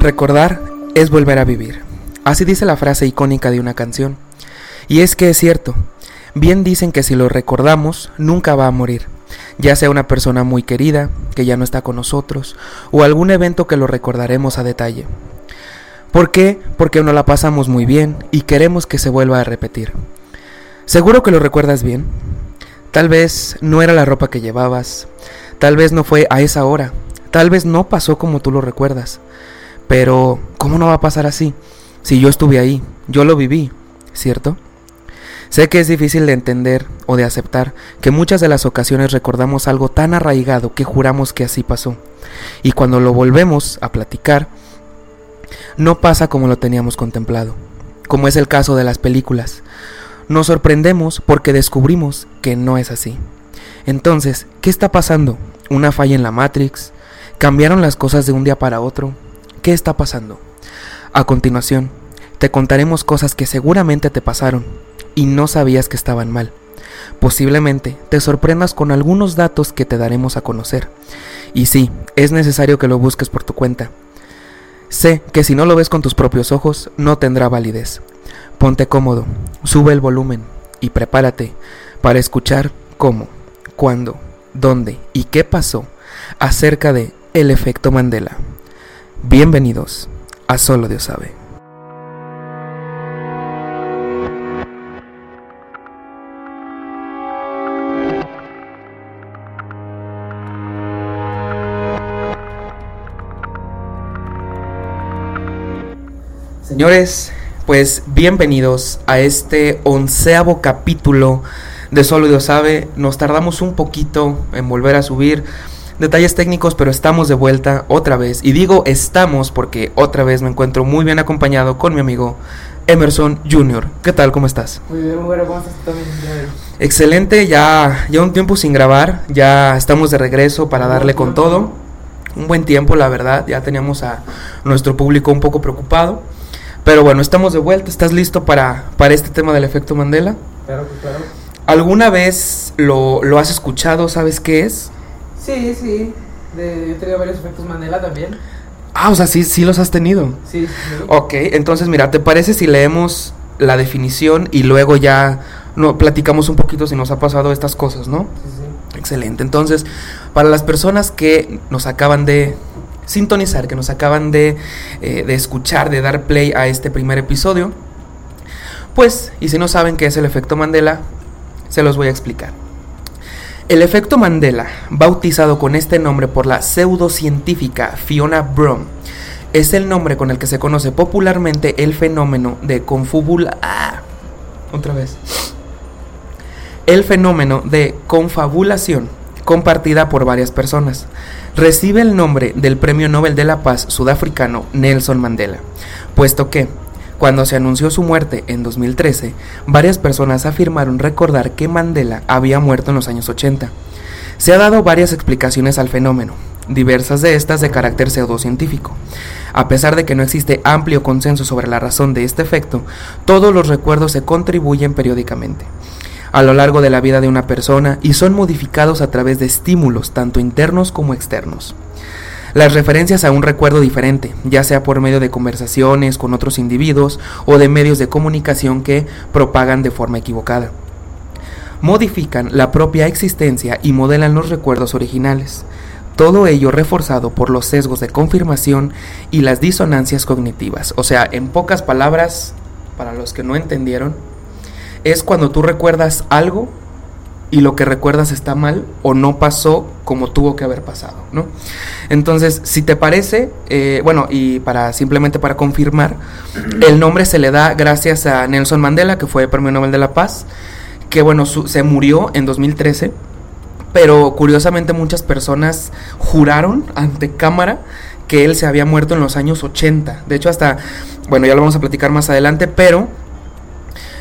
Recordar es volver a vivir. Así dice la frase icónica de una canción. Y es que es cierto. Bien dicen que si lo recordamos, nunca va a morir. Ya sea una persona muy querida, que ya no está con nosotros, o algún evento que lo recordaremos a detalle. ¿Por qué? Porque no la pasamos muy bien y queremos que se vuelva a repetir. ¿Seguro que lo recuerdas bien? Tal vez no era la ropa que llevabas, tal vez no fue a esa hora, tal vez no pasó como tú lo recuerdas. Pero, ¿cómo no va a pasar así? Si yo estuve ahí, yo lo viví, ¿cierto? Sé que es difícil de entender o de aceptar que muchas de las ocasiones recordamos algo tan arraigado que juramos que así pasó. Y cuando lo volvemos a platicar, no pasa como lo teníamos contemplado, como es el caso de las películas. Nos sorprendemos porque descubrimos que no es así. Entonces, ¿qué está pasando? ¿Una falla en la Matrix? ¿Cambiaron las cosas de un día para otro? ¿Qué está pasando? A continuación, te contaremos cosas que seguramente te pasaron y no sabías que estaban mal. Posiblemente te sorprendas con algunos datos que te daremos a conocer. Y sí, es necesario que lo busques por tu cuenta. Sé que si no lo ves con tus propios ojos, no tendrá validez. Ponte cómodo, sube el volumen y prepárate para escuchar cómo, cuándo, dónde y qué pasó acerca de el efecto Mandela. Bienvenidos a Solo Dios sabe. Señores, pues bienvenidos a este onceavo capítulo de Solo Dios sabe. Nos tardamos un poquito en volver a subir detalles técnicos, pero estamos de vuelta otra vez. Y digo estamos porque otra vez me encuentro muy bien acompañado con mi amigo Emerson Jr. ¿Qué tal? ¿Cómo estás? Muy bien, muy bueno. ¿Cómo estás también? Excelente, ya, ya un tiempo sin grabar, ya estamos de regreso para darle con todo. Un buen tiempo, la verdad, ya teníamos a nuestro público un poco preocupado. Pero bueno, estamos de vuelta. ¿Estás listo para, para este tema del efecto Mandela? Claro, claro. ¿Alguna vez lo, lo has escuchado? ¿Sabes qué es? Sí, sí. De, yo he tenido varios efectos Mandela también. Ah, o sea, sí, sí los has tenido. Sí, sí. Ok, entonces mira, ¿te parece si leemos la definición y luego ya no, platicamos un poquito si nos ha pasado estas cosas, ¿no? Sí, sí. Excelente. Entonces, para las personas que nos acaban de sintonizar, que nos acaban de, eh, de escuchar, de dar play a este primer episodio, pues, y si no saben qué es el efecto Mandela, se los voy a explicar. El efecto Mandela, bautizado con este nombre por la pseudocientífica Fiona Brum, es el nombre con el que se conoce popularmente el fenómeno de. ¡Ah! El fenómeno de confabulación compartida por varias personas. Recibe el nombre del Premio Nobel de la Paz sudafricano Nelson Mandela, puesto que, cuando se anunció su muerte en 2013, varias personas afirmaron recordar que Mandela había muerto en los años 80. Se ha dado varias explicaciones al fenómeno, diversas de estas de carácter pseudocientífico. A pesar de que no existe amplio consenso sobre la razón de este efecto, todos los recuerdos se contribuyen periódicamente a lo largo de la vida de una persona y son modificados a través de estímulos tanto internos como externos. Las referencias a un recuerdo diferente, ya sea por medio de conversaciones con otros individuos o de medios de comunicación que propagan de forma equivocada, modifican la propia existencia y modelan los recuerdos originales. Todo ello reforzado por los sesgos de confirmación y las disonancias cognitivas. O sea, en pocas palabras, para los que no entendieron, es cuando tú recuerdas algo y lo que recuerdas está mal o no pasó como tuvo que haber pasado, ¿no? Entonces, si te parece, eh, bueno, y para simplemente para confirmar, el nombre se le da gracias a Nelson Mandela, que fue Premio Nobel de la Paz, que bueno, su- se murió en 2013, pero curiosamente muchas personas juraron ante cámara que él se había muerto en los años 80. De hecho, hasta, bueno, ya lo vamos a platicar más adelante, pero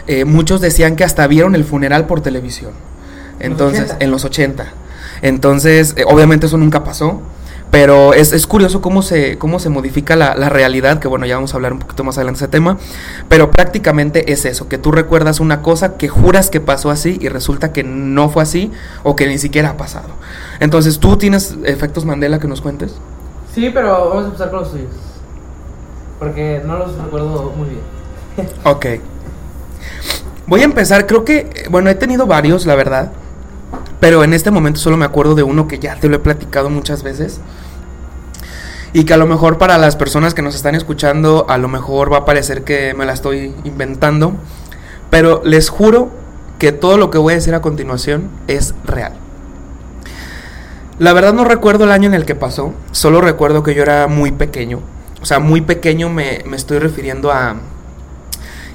eh, muchos decían que hasta vieron el funeral por televisión. Entonces, 80? en los 80. Entonces, eh, obviamente eso nunca pasó. Pero es, es curioso cómo se, cómo se modifica la, la realidad, que bueno, ya vamos a hablar un poquito más adelante de ese tema. Pero prácticamente es eso, que tú recuerdas una cosa que juras que pasó así y resulta que no fue así o que ni siquiera ha pasado. Entonces, ¿tú tienes efectos Mandela que nos cuentes? Sí, pero vamos a empezar con los tuyos. Porque no los recuerdo muy bien. Ok. Voy a empezar, creo que, bueno, he tenido varios, la verdad. Pero en este momento solo me acuerdo de uno que ya te lo he platicado muchas veces. Y que a lo mejor para las personas que nos están escuchando, a lo mejor va a parecer que me la estoy inventando. Pero les juro que todo lo que voy a decir a continuación es real. La verdad no recuerdo el año en el que pasó, solo recuerdo que yo era muy pequeño. O sea, muy pequeño me, me estoy refiriendo a,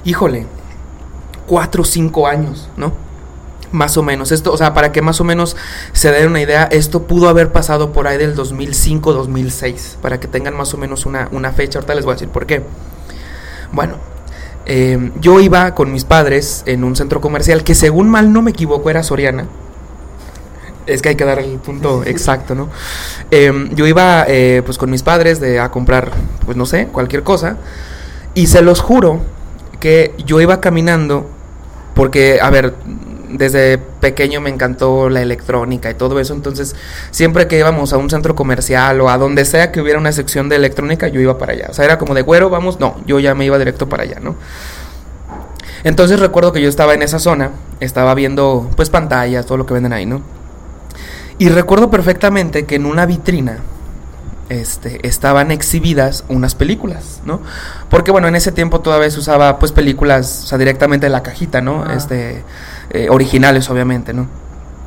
híjole, cuatro o cinco años, ¿no? Más o menos. Esto, o sea, para que más o menos se den una idea, esto pudo haber pasado por ahí del 2005-2006, para que tengan más o menos una, una fecha. Ahorita les voy a decir por qué. Bueno, eh, yo iba con mis padres en un centro comercial que según mal no me equivoco era Soriana. Es que hay que dar el punto exacto, ¿no? Eh, yo iba eh, pues con mis padres de, a comprar, pues no sé, cualquier cosa. Y se los juro que yo iba caminando porque, a ver, desde pequeño me encantó la electrónica y todo eso, entonces siempre que íbamos a un centro comercial o a donde sea que hubiera una sección de electrónica, yo iba para allá. O sea, era como de güero, vamos, no, yo ya me iba directo para allá, ¿no? Entonces recuerdo que yo estaba en esa zona, estaba viendo pues pantallas, todo lo que venden ahí, ¿no? Y recuerdo perfectamente que en una vitrina este, estaban exhibidas unas películas, ¿no? Porque bueno, en ese tiempo todavía se usaba pues películas, o sea, directamente de la cajita, ¿no? Ah. Este, eh, originales obviamente, ¿no?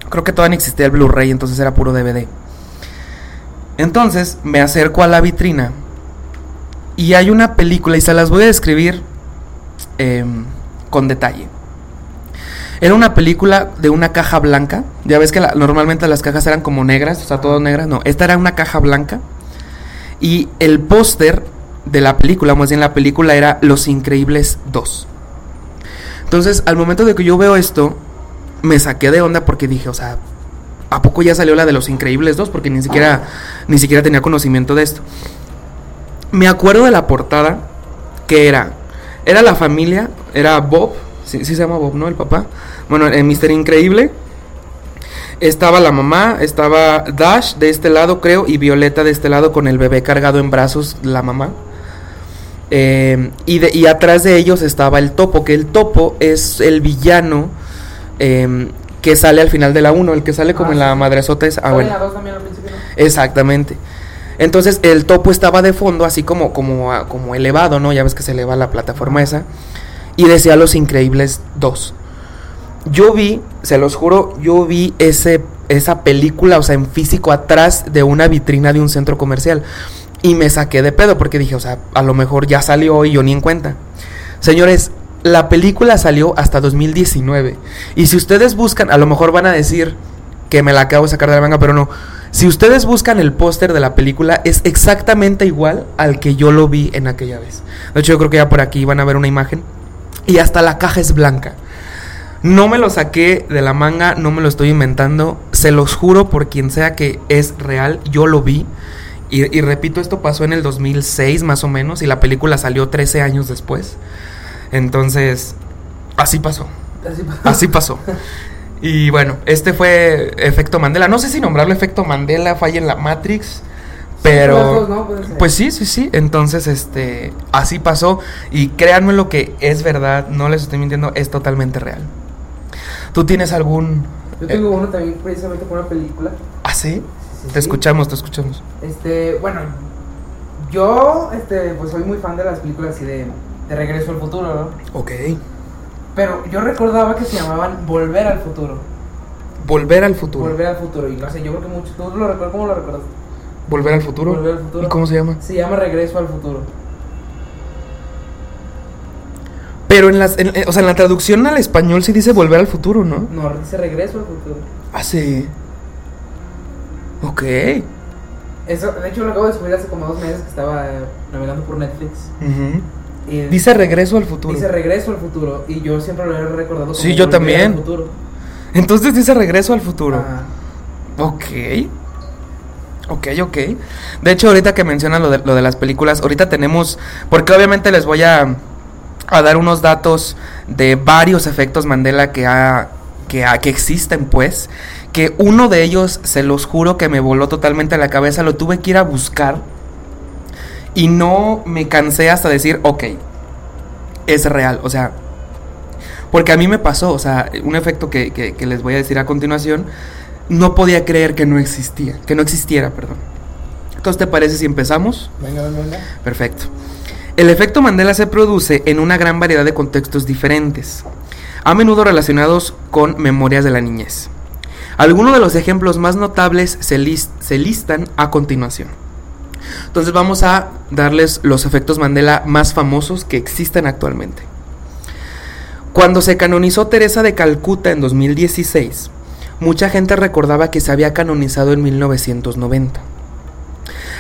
Creo que todavía no existía el Blu-ray, entonces era puro DVD. Entonces me acerco a la vitrina y hay una película y se las voy a describir em, con detalle. Era una película de una caja blanca. Ya ves que la- normalmente las cajas eran como negras, o sea, todas negras. No, esta era una caja blanca. Y el póster de la película, más bien la película era Los Increíbles 2. Entonces, al momento de que yo veo esto, me saqué de onda porque dije, o sea, ¿a poco ya salió la de Los Increíbles 2? Porque ni siquiera, ni siquiera tenía conocimiento de esto. Me acuerdo de la portada que era, era la familia, era Bob, sí, sí se llama Bob, ¿no? El papá. Bueno, en Mister Increíble. Estaba la mamá, estaba Dash de este lado, creo, y Violeta de este lado con el bebé cargado en brazos, la mamá. Eh, y, de- y atrás de ellos estaba el topo, que el topo es el villano eh, que sale al final de la 1, el que sale como Ah, en la madresota es... Ah. Exactamente. Entonces el topo estaba de fondo, así como, como, ah, como elevado, ¿no? Ya ves que se eleva la plataforma esa. Y decía Los Increíbles 2. Yo vi, se los juro, yo vi ese, esa película, o sea, en físico atrás de una vitrina de un centro comercial. Y me saqué de pedo porque dije, o sea, a lo mejor ya salió y yo ni en cuenta. Señores, la película salió hasta 2019. Y si ustedes buscan, a lo mejor van a decir que me la acabo de sacar de la manga, pero no. Si ustedes buscan el póster de la película, es exactamente igual al que yo lo vi en aquella vez. De hecho, yo creo que ya por aquí van a ver una imagen. Y hasta la caja es blanca. No me lo saqué de la manga, no me lo estoy inventando. Se los juro por quien sea que es real, yo lo vi. Y, y repito, esto pasó en el 2006 más o menos y la película salió 13 años después. Entonces, así pasó. Así, Así pasó. Y bueno, este fue efecto Mandela. No sé si nombrarlo efecto Mandela, falla en la Matrix, pero pues sí, sí, sí. Entonces, este, así pasó y créanme lo que es verdad, no les estoy mintiendo, es totalmente real. ¿Tú tienes algún Yo tengo uno también precisamente con una película. ¿Ah, sí? Sí, Te escuchamos, te escuchamos. Este, bueno, yo, este, pues soy muy fan de las películas así de, de Regreso al Futuro, ¿no? Ok. Pero yo recordaba que se llamaban Volver al Futuro. Volver al futuro. Volver al Futuro. Y no sé, yo creo que mucho. ¿Tú lo recuerdas? ¿Cómo lo recuerdas? Volver al futuro. Volver al futuro. ¿Y cómo se llama? Se llama Regreso al Futuro. Pero en las, en- en- o sea, en la traducción al español sí dice volver al futuro, ¿no? No, dice Regreso al Futuro. Ah, sí. Ok. Eso, de hecho, lo acabo de descubrir hace como dos meses que estaba eh, navegando por Netflix. Y Dice regreso al futuro. dice Regreso al Futuro. Y yo siempre lo he recordado como Sí, yo también. al Futuro. Entonces dice regreso al futuro. Ajá. Ok. Ok, ok. De hecho, ahorita que mencionan lo de, lo de las películas, ahorita tenemos, porque obviamente les voy a, a dar unos datos de varios efectos Mandela que, ha, que, ha- que existen, pues, que uno de ellos, se los juro que me voló totalmente a la cabeza, lo tuve que ir a buscar. Y no me cansé hasta decir, ok, es real. O sea, porque a mí me pasó, o sea, un efecto que, que les voy a decir a continuación, no podía creer que no existía, que no existiera, perdón. Entonces, ¿te parece si empezamos? Venga, venga. Perfecto. El efecto Mandela se produce en una gran variedad de contextos diferentes, a menudo relacionados con memorias de la niñez. Algunos de los ejemplos más notables se, listan a continuación. Entonces vamos a darles los efectos Mandela más famosos que existen actualmente. Cuando se canonizó Teresa de Calcuta en 2016, mucha gente recordaba que se había canonizado en 1990.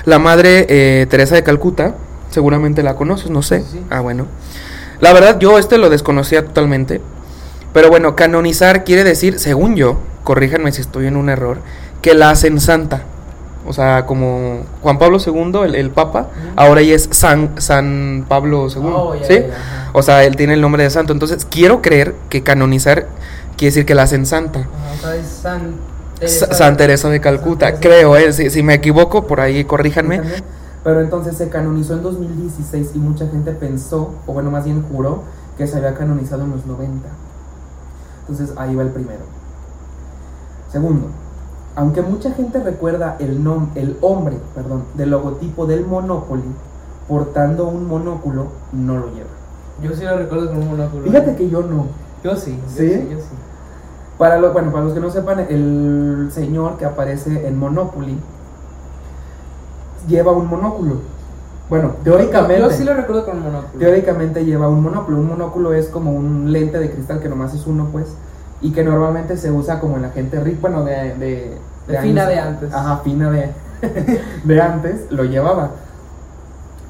La madre eh, Teresa de Calcuta, seguramente la conoces, no sé. Ah, bueno. La verdad, yo este lo desconocía totalmente. Pero bueno, canonizar quiere decir, según yo, corríjanme si estoy en un error, que la hacen santa. O sea, como Juan Pablo II, el, Papa, ahora ya es San, San Pablo II. ¿Sí? o sea, él tiene el nombre de santo. Entonces, quiero creer que canonizar quiere decir que la hacen santa. sea, es San Teresa, Teresa de Calcuta, creo, eh, si, me equivoco, por ahí corríjanme. Pero entonces se canonizó en 2016 y mucha gente pensó, o bueno, más bien juró, que se había canonizado en los 90. Entonces ahí va el primero. Segundo, aunque mucha gente recuerda el, nom el hombre perdón, del logotipo del Monopoly portando un monóculo, no lo lleva. Yo sí lo recuerdo con un monóculo. Fíjate que yo no. Yo sí, ¿Sí? Yo sí, Para, lo, bueno, para los que no sepan, el señor que aparece en Monopoly lleva un monóculo. Bueno, teóricamente. Yo, sí lo recuerdo con un monóculo. Teóricamente lleva un monóculo. Un monóculo es como un lente de cristal que nomás es uno, pues. Y que normalmente se usa como en la gente rica, bueno, de. de, de, fina de antes. Ajá, fina de, de antes, lo llevaba.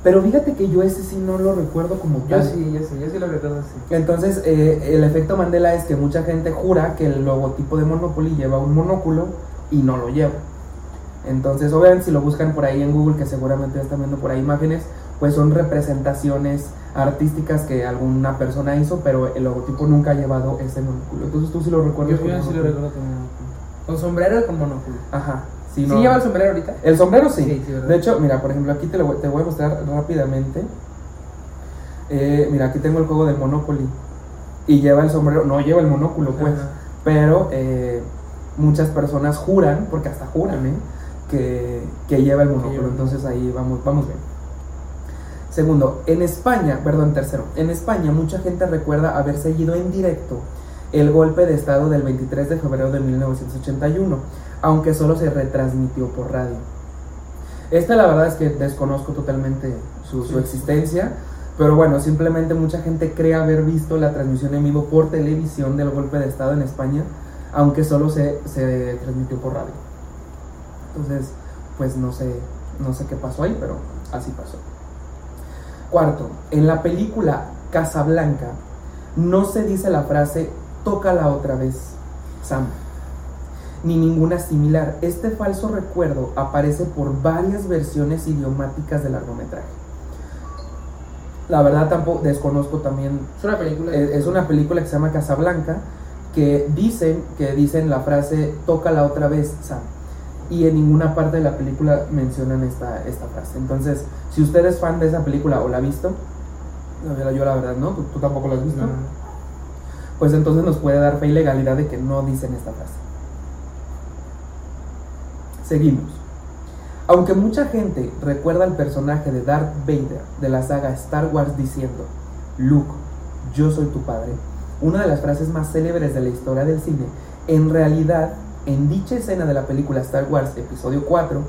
Pero fíjate que yo ese sí no lo recuerdo como tal. Yo sí, yo sí, yo sí lo recuerdo así. Entonces, eh, el efecto Mandela es que mucha gente jura que el logotipo de Monopoly lleva un monóculo y no lo lleva. Entonces, obviamente, si lo buscan por ahí en Google, que seguramente ya están viendo por ahí imágenes, pues son representaciones artísticas que alguna persona hizo, pero el logotipo nunca ha llevado ese monóculo. Entonces, tú sí lo recuerdas. Yo, sí lo recuerdo con monóculo. ¿Con sombrero o con monóculo? Ajá. Sí, lleva el sombrero ahorita? El sombrero sí. de hecho, mira, por ejemplo, aquí te, lo, te voy a mostrar rápidamente. Eh, mira, aquí tengo el juego del Monopoly. Y lleva el sombrero, no lleva el monóculo, pues. Pero eh, muchas personas juran, porque hasta juran, ¿eh? Que, lleva el monóculo. Entonces ahí vamos, vamos bien. Segundo, en España, perdón, tercero, en España mucha gente recuerda haber seguido en directo el golpe de Estado del 23 de febrero de 1981, aunque solo se retransmitió por radio. Esta la verdad es que desconozco totalmente su, su existencia, pero bueno, simplemente mucha gente cree haber visto la transmisión en vivo por televisión del golpe de Estado en España, aunque solo se, se transmitió por radio. Entonces, pues no sé, no sé qué pasó ahí, pero así pasó. Cuarto, en la película Casablanca no se dice la frase tócala otra vez, Sam, ni ninguna similar. Este falso recuerdo aparece por varias versiones idiomáticas del largometraje. La verdad tampoco desconozco también. Es una película. Es, una película que se llama Casablanca que dicen que dicen la frase tócala otra vez, Sam y en ninguna parte de la película mencionan esta, esta frase. Entonces, si usted es fan de esa película o la ha visto, yo la verdad, ¿no? ¿Tú, tampoco la has visto? Pues entonces nos puede dar fe y legalidad de que no dicen esta frase. Seguimos. Aunque mucha gente recuerda al personaje de Darth Vader de la saga Star Wars diciendo, Luke, yo soy tu padre, una de las frases más célebres de la historia del cine, en realidad en dicha escena de la película Star Wars Episodio 4,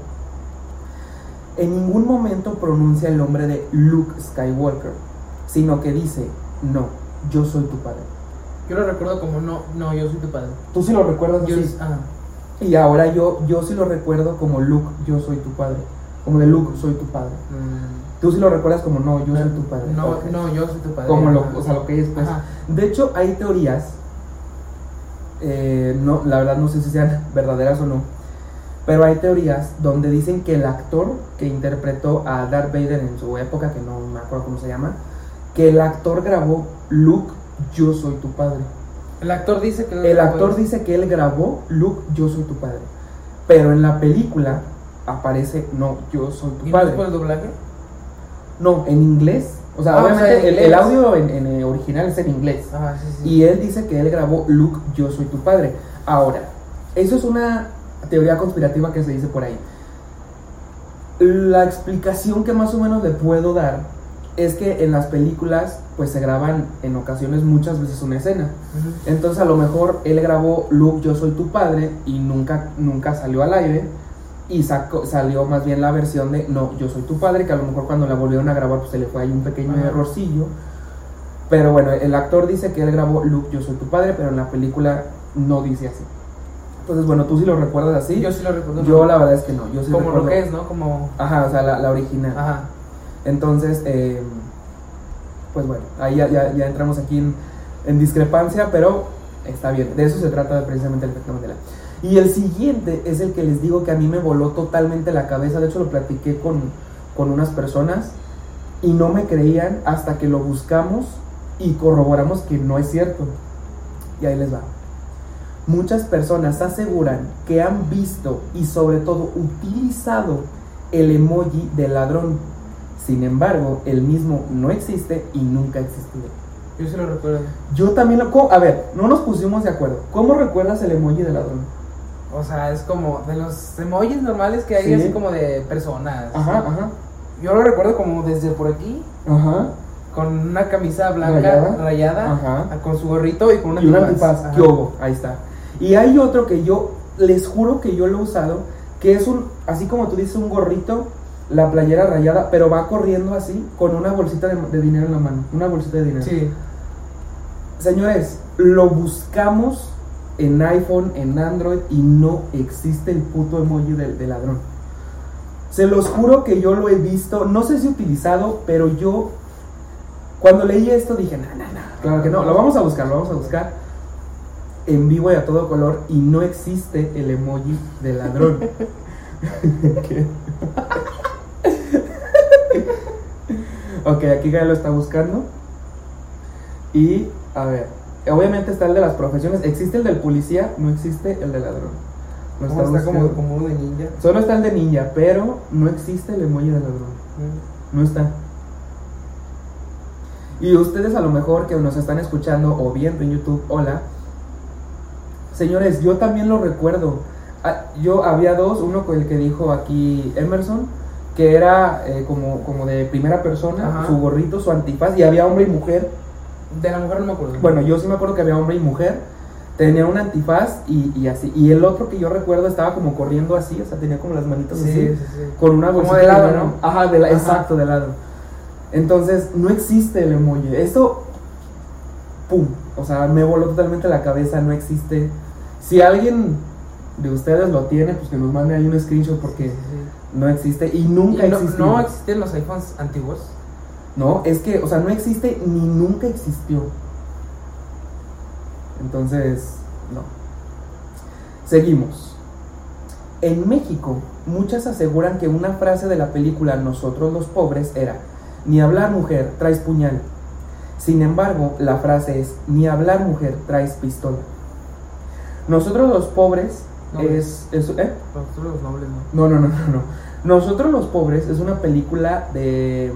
en ningún momento pronuncia el nombre de Luke Skywalker, sino que dice, no, yo soy tu padre. Yo lo recuerdo como no, no, yo soy tu padre. ¿Tú sí lo recuerdas así? Y ahora yo, yo sí lo recuerdo como Luke, yo soy tu padre. Como de Luke, soy tu padre. Mm. Tú sí lo recuerdas como no, yo soy tu padre. No, no, yo soy tu padre. Como lo, o sea, lo que es pues. De hecho, hay teorías eh, no, la verdad no sé si sean verdaderas o no, pero hay teorías donde dicen que el actor que interpretó a Darth Vader en su época, que no me acuerdo cómo se llama, que el actor grabó Luke, yo soy tu padre. El actor dice que él el actor dice que él grabó Luke, yo soy tu padre, pero en la película aparece no, yo soy tu ¿Y padre. No el doblaje? No, en inglés. O sea, Ah, o obviamente sea, el, el audio en, en, eh, original es en inglés. Ah, sí, sí. Y él dice que él grabó Luke, yo soy tu padre. Ahora, eso es una teoría conspirativa que se dice por ahí. La explicación que más o menos le puedo dar es que en las películas pues se graban en ocasiones muchas veces una escena. Ujú. Entonces a lo mejor él grabó Luke, yo soy tu padre y nunca, nunca salió al aire y sacó, salió más bien la versión de no, yo soy tu padre, que a lo mejor cuando la volvieron a grabar pues se le fue ahí un pequeño Ajá. errorcillo. Pero bueno, el actor dice que él grabó Luke, yo soy tu padre, pero en la película no dice así. Entonces bueno, tú sí lo recuerdas así. Yo sí lo recuerdo. Yo la verdad es que no, yo sí Como recuerdo- lo que es, ¿no? Como. Ajá, o sea, la, la original. Ajá. Entonces, eh, pues bueno, ahí ya, ya- ya entramos aquí en, en discrepancia, pero está bien. De eso se trata precisamente el efecto Mandela. Y el siguiente es el que les digo que a mí me voló totalmente la cabeza. De hecho, lo platiqué con, con unas personas y no me creían hasta que lo buscamos y corroboramos que no es cierto. Y ahí les va. Muchas personas aseguran que han visto y sobre todo utilizado el emoji del ladrón. Sin embargo, el mismo no existe y nunca ha existido. Yo sí lo recuerdo. Yo también lo... A ver, no nos pusimos de acuerdo. ¿Cómo recuerdas el emoji del ladrón? O sea, es como de los emojis normales que hay Sí. así como de personas. Ajá, ajá. Yo lo recuerdo como desde por aquí, Ajá. con una camisa blanca Rayada. rayada, Ajá. con su gorrito y con una y un antifaz. antifaz. Ajá. ¿Qué hubo? Ahí está. Y hay otro que yo les juro que yo lo he usado, que es un, así como tú dices, un gorrito, la playera rayada, pero va corriendo así con una bolsita de, de dinero en la mano. Una bolsita de dinero. Sí. Señores, lo buscamos en iPhone, en Android y no existe el puto emoji del, ladrón. Se los juro que yo lo he visto, no sé si utilizado, pero yo cuando leí esto dije, no, no, no, claro que no, lo vamos a buscar, lo vamos a buscar en vivo y a todo color y no existe el emoji del ladrón. Ok, aquí Gael lo está buscando. Y, a ver, obviamente está el de las profesiones. ¿Existe el del policía? No existe el del ladrón. Como está está como, uno de ninja. Solo está el de ninja, pero no existe el emoji del ladrón. Mm. No está. Y ustedes a lo mejor que nos están escuchando o viendo en YouTube, hola. Señores, yo también lo recuerdo. Ah, Yo había dos, uno con el que dijo aquí Emerson, que era eh, como, como de primera persona, Ajá. su gorrito, su antifaz, y había hombre y mujer. De la mujer no me acuerdo. Bueno, yo sí me acuerdo que había hombre y mujer, tenía un antifaz y, y así. Y el otro que yo recuerdo estaba como corriendo así, o sea, tenía como las manitas sí, así sí, sí. con una Como bolsita de lado. ¿no? Ajá, de la- Ajá. exacto, de lado. Entonces, no existe el emoji. Esto, pum, o sea, me voló totalmente la cabeza, no existe. Si alguien de ustedes lo tiene, pues que nos mande ahí un screenshot porque no existe y nunca ¿Y no, existió. no existen los iPhones antiguos. No, es que, o sea, no existe ni nunca existió. Entonces, no. Seguimos. En México, muchas aseguran que una frase de la película Nosotros los pobres era, ni hablar mujer, traes puñal. Sin embargo, la frase es, ni hablar mujer, traes pistola. Nosotros los pobres Nobles. es... es ¿eh? Nosotros los nobles, ¿no? No, no, no, no, no. Nosotros los pobres es una película de,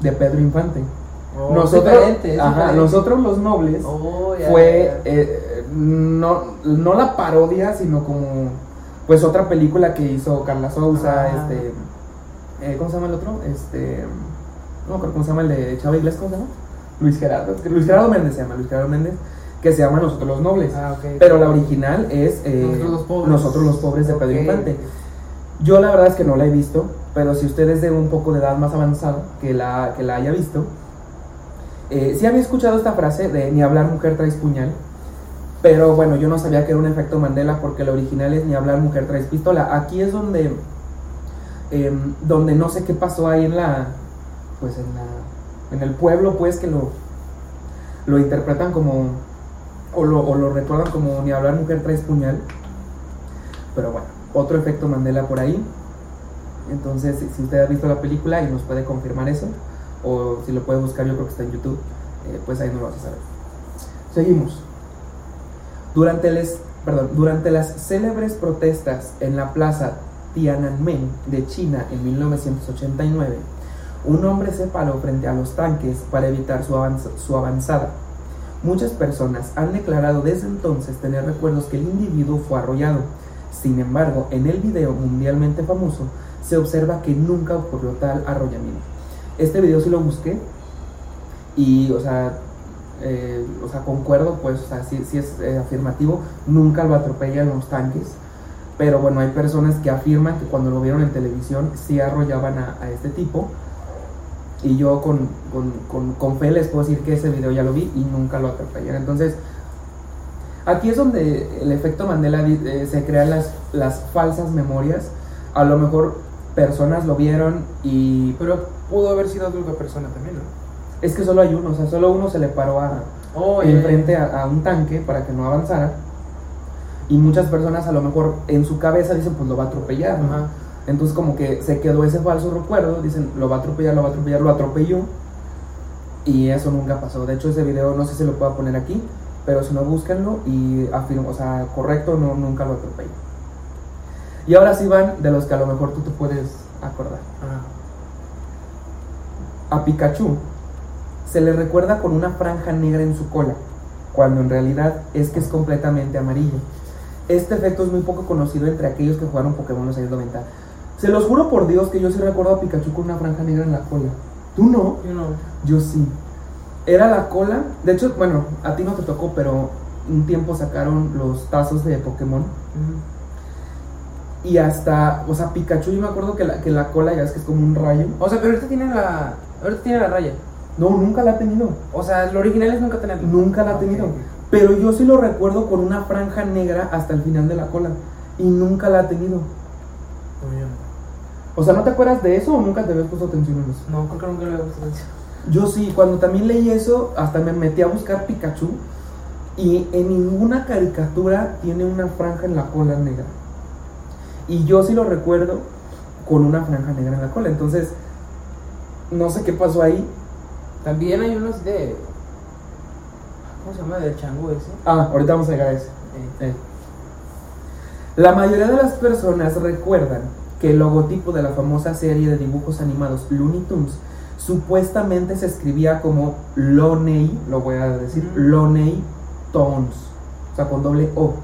de Pedro Infante. Oh, nosotros, diferente, ajá, diferente. nosotros los nobles Oh, ya, fue ya. eh, no, no la parodia, sino como pues otra película que hizo Carla Souza, Ah. este eh, ¿cómo se llama el otro? Este no acuerdo cómo se llama el de Chava ¿cómo se llama? Luis Gerardo, Luis Gerardo Méndez se llama, Luis Gerardo Méndez, que se llama Nosotros los Nobles. Ah. Pero la original es eh, Nosotros los pobres. Nosotros los pobres de Pedro. Infante. Yo la verdad es que no la he visto, pero si usted es de un poco de edad más avanzada que la, que la haya visto, eh, sí había escuchado esta frase de ni hablar mujer traes puñal, pero bueno, yo no sabía que era un efecto Mandela porque la original es ni hablar mujer traes pistola. Aquí es donde, em, donde no sé qué pasó ahí en la, pues en la, en el pueblo, pues que lo, lo interpretan como, o lo, o lo recuerdan como ni hablar mujer traes puñal. Pero bueno, otro efecto Mandela por ahí. Entonces, si- usted ha visto la película y nos puede confirmar eso, o si lo puede buscar, yo creo que está en YouTube, eh, pues ahí nos lo vas a saber. Seguimos. Durante, les, perdón, durante las célebres protestas en la plaza Tiananmen de China en 1989, Un hombre se paró frente a los tanques para evitar su, avanz- su avanzada. Muchas personas han declarado desde entonces tener recuerdos que el individuo fue arrollado. Sin embargo, en el video mundialmente famoso se observa que nunca ocurrió tal arrollamiento. Este video sí lo busqué y, o sea, eh, o sea concuerdo, pues, o sea, sí, sí es eh, afirmativo, nunca lo atropellan los tanques. Pero bueno, hay personas que afirman que cuando lo vieron en televisión sí arrollaban a, este tipo. Y yo con, con, con, con fe les puedo decir que ese video ya lo vi y nunca lo atropellan. Entonces, aquí es donde el efecto Mandela eh, se crean las, las falsas memorias. A lo mejor personas lo vieron y... Pero pudo haber sido otra persona también, ¿no? Es que solo hay uno, o sea, solo uno se le paró a, Oh, enfrente a, a un tanque para que no avanzara. Y muchas personas a lo mejor en su cabeza dicen, pues lo va a atropellar. ¿no? Ajá. Entonces como que se quedó ese falso recuerdo, dicen, lo va a atropellar, lo va a atropellar, lo atropelló. Y eso nunca pasó. De hecho ese video no sé si lo puedo poner aquí, pero si no búsquenlo y afirmo, o sea, correcto, no, nunca lo atropelló. Y ahora sí van de los que a lo mejor tú te puedes acordar. Ajá. A Pikachu se le recuerda con una franja negra en su cola, cuando en realidad es que es completamente amarillo. Este efecto es muy poco conocido entre aquellos que jugaron Pokémon los años 90. Se los juro por Dios que yo sí recuerdo a Pikachu con una franja negra en la cola. ¿Tú no? Yo no. Yo sí. Era la cola. De hecho, bueno, a ti no te tocó, pero un tiempo sacaron los tazos de Pokémon. Y hasta, o sea, Pikachu, yo me acuerdo que la, que la cola ya es que es como un rayo. O sea, pero ahorita tiene la. Ahorita tiene la raya. No, nunca la ha tenido. O sea, lo original es nunca tenerla. Nunca la ha tenido. Pero yo sí lo recuerdo con una franja negra hasta el final de la cola. Y nunca la ha tenido. O sea, ¿no te acuerdas de eso o nunca te habías puesto atención en eso? No, creo que nunca le había puesto atención. Yo sí, cuando también leí eso, hasta me metí a buscar Pikachu. Y en ninguna caricatura tiene una franja en la cola negra. Y yo sí lo recuerdo con una franja negra en la cola. Entonces, no sé qué pasó ahí. También hay unos de. ¿Cómo se llama? Del chango ese. Ah, ahorita vamos a llegar a eso. Eh, Eh. La mayoría de las personas recuerdan que el logotipo de la famosa serie de dibujos animados Looney Tunes supuestamente se escribía como Loney, lo voy a decir, Ujú. Loney Tunes, o sea, con doble O.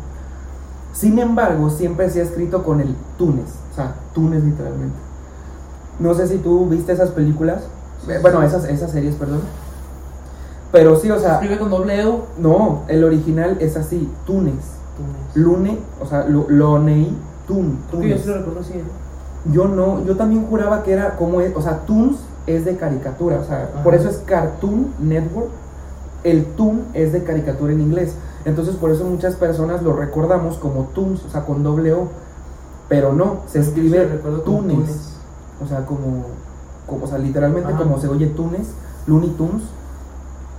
Sin embargo, siempre se ha escrito con el Tunes, o sea, Tunes literalmente. No sé si tú viste esas películas, bueno, esas, esas series, perdón. Pero sí, o Se sea, escribe con doble O. no, el original es así, Tunes. Tunes. Lune, o sea, lo- Loney, Tun, yo Tunes. sí lo recuerdo así. ¿eh? Yo no, yo también juraba que era como es, o sea, Toons es de caricatura, o sea, Ajá. por eso es Cartoon Network. El Toon es de caricatura en inglés. Entonces, por eso muchas personas lo recordamos como Toons, o sea, con doble O. Pero no, se escribe Tunes. Tunes. O sea, como, como o sea, literalmente Ajá. como se oye Tunes, Looney Tunes.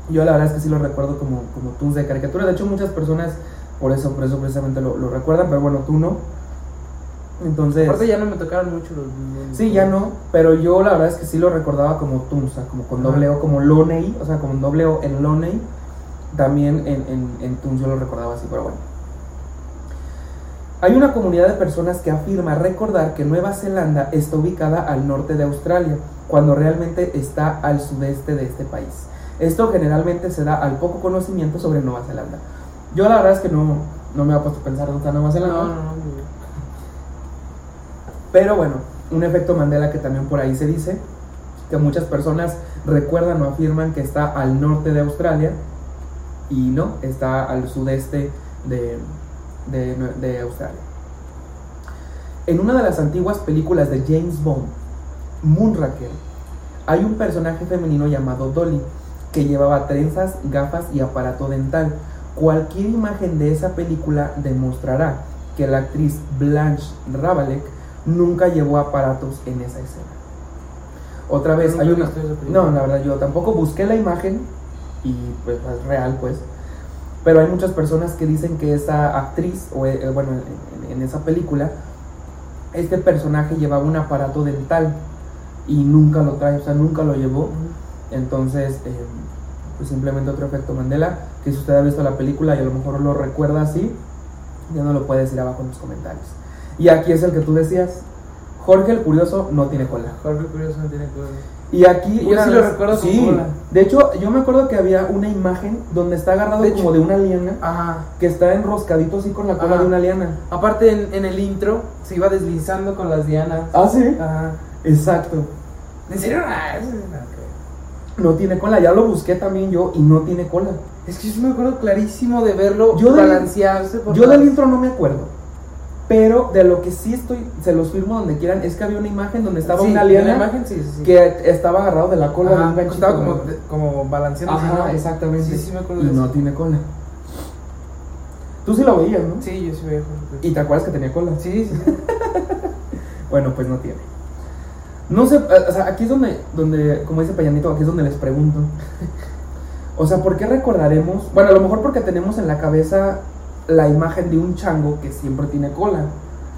Yo la verdad es que sí lo recuerdo como, como Toons de caricatura. De hecho, muchas personas por eso, por eso precisamente lo, lo recuerdan, pero bueno, tú no. Entonces, Aparte ya no me tocaron mucho los. los- sí, ya no, pero yo la verdad es que sí lo recordaba como sea, como con doble O, como Loney, o sea, como doble O en Loney. También en, en, en yo lo recordaba así, pero bueno. Hay una comunidad de personas que afirma recordar que Nueva Zelanda está ubicada al norte de Australia, cuando realmente está al sudeste de este país. Esto generalmente se da al poco conocimiento sobre Nueva Zelanda. Yo la verdad es que no, no me he puesto a pensar dónde está Nueva No, Zelanda. no, no. no. Pero bueno, un efecto Mandela que también por ahí se dice, que muchas personas recuerdan o afirman que está al norte de Australia y no, está al sudeste de, de, Australia. En una de las antiguas películas de James Bond, Moonraker, hay un personaje femenino llamado Dolly que llevaba trenzas, gafas y aparato dental. Cualquier imagen de esa película demostrará que la actriz Blanche Ravalek nunca llevó aparatos en esa escena. Otra vez, hay una... No, la verdad yo tampoco busqué la imagen y pues es real pues. Pero hay muchas personas que dicen que esa actriz, o eh, bueno, en, en esa película, este personaje llevaba un aparato dental y nunca lo trae, o sea, nunca lo llevó. Entonces, eh, pues simplemente otro efecto Mandela, que si usted ha visto la película y a lo mejor lo recuerda así, ya no lo puede decir abajo en los comentarios. Y aquí es el que tú decías, Jorge el Curioso no tiene cola. Jorge Curioso no tiene ver. Y aquí yo sí lo recuerdo con sí. cola. De hecho, yo me acuerdo que había una imagen donde está agarrado De como hecho- de una liana Ajá. que está enroscadito así con la cola Ajá. de una liana. Aparte, en, en el intro se iba deslizando con las dianas. Ah, sí. Ajá. Exacto. ¿En serio? Ah. No tiene cola, ya lo busqué también yo y no tiene cola. Es que yo me acuerdo clarísimo de verlo Yo del- balancearse. por Yo las- del intro no me acuerdo. Pero de lo que sí estoy, se los firmo donde quieran, es que había una imagen donde estaba Sí, una la imagen, sí, sí, que estaba agarrado de la cola de un ganchito. estaba como, ¿no? de- como balanceando. Ajá, exactamente. Sí, sí me acuerdo y de no eso. tiene cola. Tú sí lo veías, ¿no? Sí, yo sí veía. Y te acuerdas que tenía cola. Sí, sí, sí. Bueno, pues no tiene. No sé, eh, o sea, aquí es donde, donde, como dice Payanito, aquí es donde les pregunto. O sea, ¿por qué recordaremos? Bueno, a lo mejor porque tenemos en la cabeza la imagen de un chango que siempre tiene cola.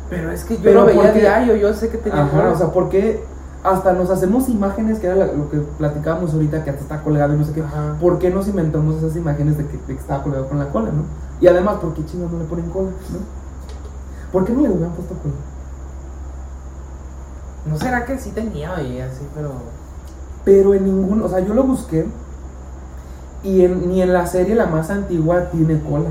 Pero es que yo Pero lo veía porque- diario, yo sé que tenía Ajá, cola. o sea, ¿por qué hasta nos hacemos imágenes, que era lo que platicábamos ahorita, que hasta está colgado y no sé qué? Ajá. ¿Por qué nos inventamos esas imágenes de que, de que estaba colgado con la cola, no? Y además, ¿por qué chingados no le ponen cola, no? ¿Por qué no le hubieran puesto cola? ¿No será que sí tenía y así, pero. Pero en ningún, o sea, yo lo busqué y en- ni en la serie la más antigua tiene cola.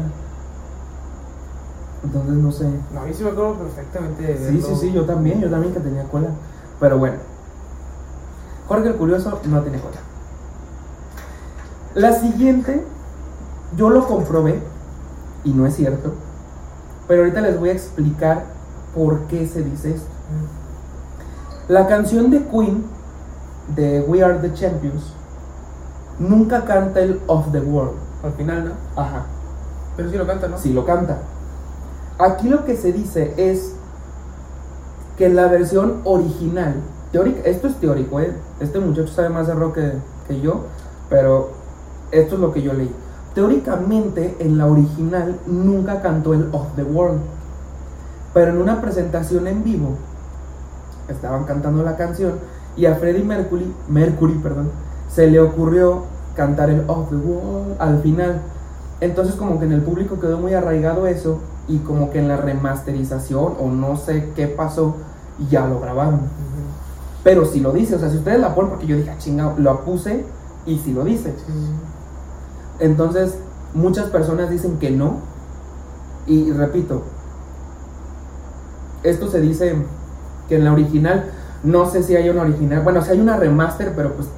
Entonces no sé. No, yo sí me acuerdo perfectamente de Sí, verlo. sí, sí, yo también, yo también que tenía cola. Pero bueno. Jorge el Curioso no tiene cola. La siguiente, yo lo comprobé y no es cierto. Pero ahorita les voy a explicar por qué se dice esto. Mm. La canción de Queen, de We Are the Champions, nunca canta el Of the World. Al final, ¿no? Ajá. Pero sí lo canta, ¿no? Sí lo canta. Aquí lo que se dice es que en la versión original, teórica, esto es teórico, ¿eh? este muchacho sabe más de rock que, que yo, pero esto es lo que yo leí. Teóricamente, en la original nunca cantó el Of the World, pero en una presentación en vivo estaban cantando la canción y a Freddie Mercury, Mercury perdón, se le ocurrió cantar el Of the World al final. Entonces como que en el público quedó muy arraigado eso y como que en la remasterización o no sé qué pasó ya lo grabaron. Pero si lo dice, o sea, si ustedes la ponen porque yo dije, ah, chingado, lo puse y si lo dice. Sí, sí, sí. Entonces muchas personas dicen que no y repito, esto se dice que en la original, no sé si hay una original, bueno, si hay una remaster, pero pues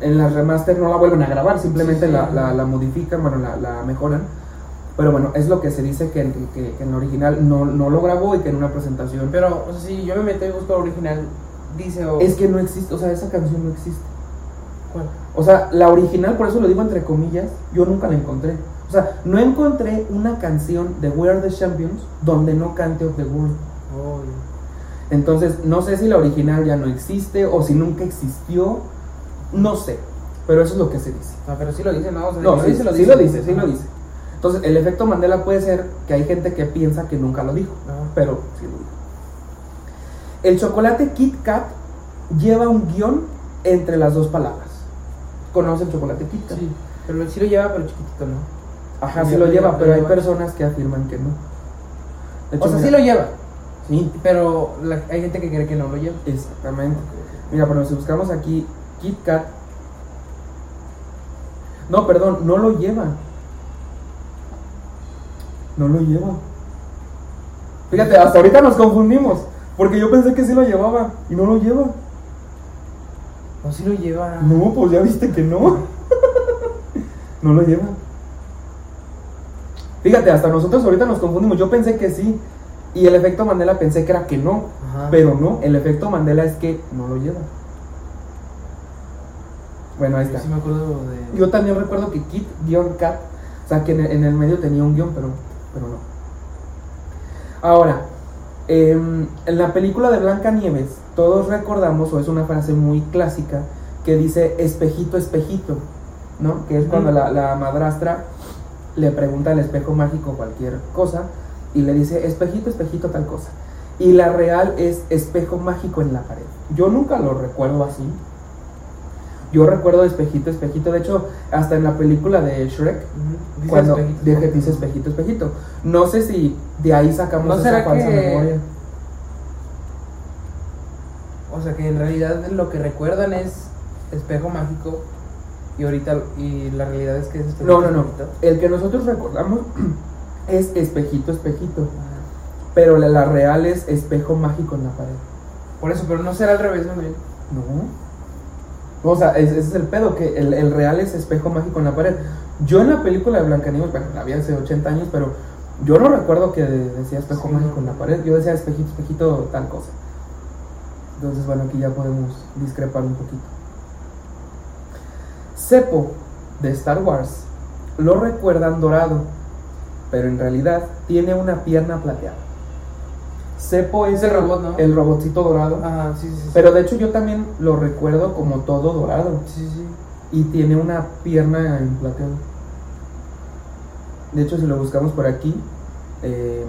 en la remaster no la vuelven a grabar, simplemente Sí, sí. La, la- la modifican, bueno, la, la mejoran. Pero bueno, es lo que se dice que, en- que- que en la original no, no lo grabó y que en una presentación... Pero, o sea, si yo me meto y busco el original, dice o. Es que no existe, o sea, esa canción no existe. ¿Cuál? O sea, la original, por eso lo digo entre comillas, yo nunca la encontré. O sea, no encontré una canción de We Are the Champions donde no cante of the World. Oh, Entonces, no sé si la original ya no existe o si nunca existió. No sé. Pero eso es lo que se dice. no, pero sí lo dice, ¿no? O sea, No, lo sí, dice, lo sí dice. lo dice, sí lo dice. Entonces, el efecto Mandela puede ser que hay gente que piensa que nunca lo dijo, Ajá. pero sí lo dijo. El chocolate Kit Kat lleva un guion entre las dos palabras. ¿Conoce el chocolate Kit Kat? Sí, pero sí lo lleva, pero chiquitito, ¿no? Ajá, Sí, sí lo lleva, pero lo hay personas que afirman que no. De O sea, mira, sí lo lleva, Sí, pero la- hay gente que cree que no lo lleva. exactamente. Mira, pero si buscamos aquí Kit Kat. No, perdón, no lo lleva. No lo lleva. Fíjate, hasta ahorita nos confundimos. Porque yo pensé que sí lo llevaba y no lo lleva. O sí lo lleva. No, pues ya viste que no. no lo lleva. Fíjate, hasta nosotros ahorita nos confundimos. Yo pensé que sí. Y el efecto Mandela pensé que era que no. Ajá. Pero no, el efecto Mandela es que no lo lleva. Bueno, ahí está. sí me acuerdo de. Yo también recuerdo que Kit-Kat, o sea, que en el, en el medio tenía un guion, pero, pero no. Ahora, em, en la película de Blanca Nieves, todos recordamos, o es una frase muy clásica, que dice espejito, espejito, ¿no? Que es cuando la, la madrastra le pregunta al espejo mágico cualquier cosa y le dice espejito, espejito, tal cosa. Y la real es espejo mágico en la pared. Yo nunca lo recuerdo así. Yo recuerdo espejito, espejito. De hecho, hasta en la película de Shrek, cuando espejito, espejito. dice espejito, espejito. No sé si de ahí sacamos ¿No esa será falsa que- memoria. O sea, que en realidad lo que recuerdan es espejo mágico y ahorita y la realidad es que es No, no, no. espejito. El que nosotros recordamos es espejito, espejito. Ajá. Pero la, la real es espejo mágico en la pared. Por eso, pero no será al revés, ¿no? No. O sea, es- ese es el pedo, que el, el real es espejo mágico en la pared. Yo en la película de Blancanieves, bueno, la vi hace 80 años, pero yo no recuerdo que decía espejo Sí, mágico en la pared. Yo decía espejito, espejito, tal cosa. Entonces, bueno, aquí ya podemos discrepar un poquito. Seppo de Star Wars lo recuerdan dorado, pero en realidad tiene una pierna plateada. Seppo es el robot, ¿no? el robotcito dorado. Ah, sí, sí, sí. Pero de hecho yo también lo recuerdo como todo dorado Sí, sí. y tiene una pierna en plateado. De hecho si lo buscamos por aquí, eh,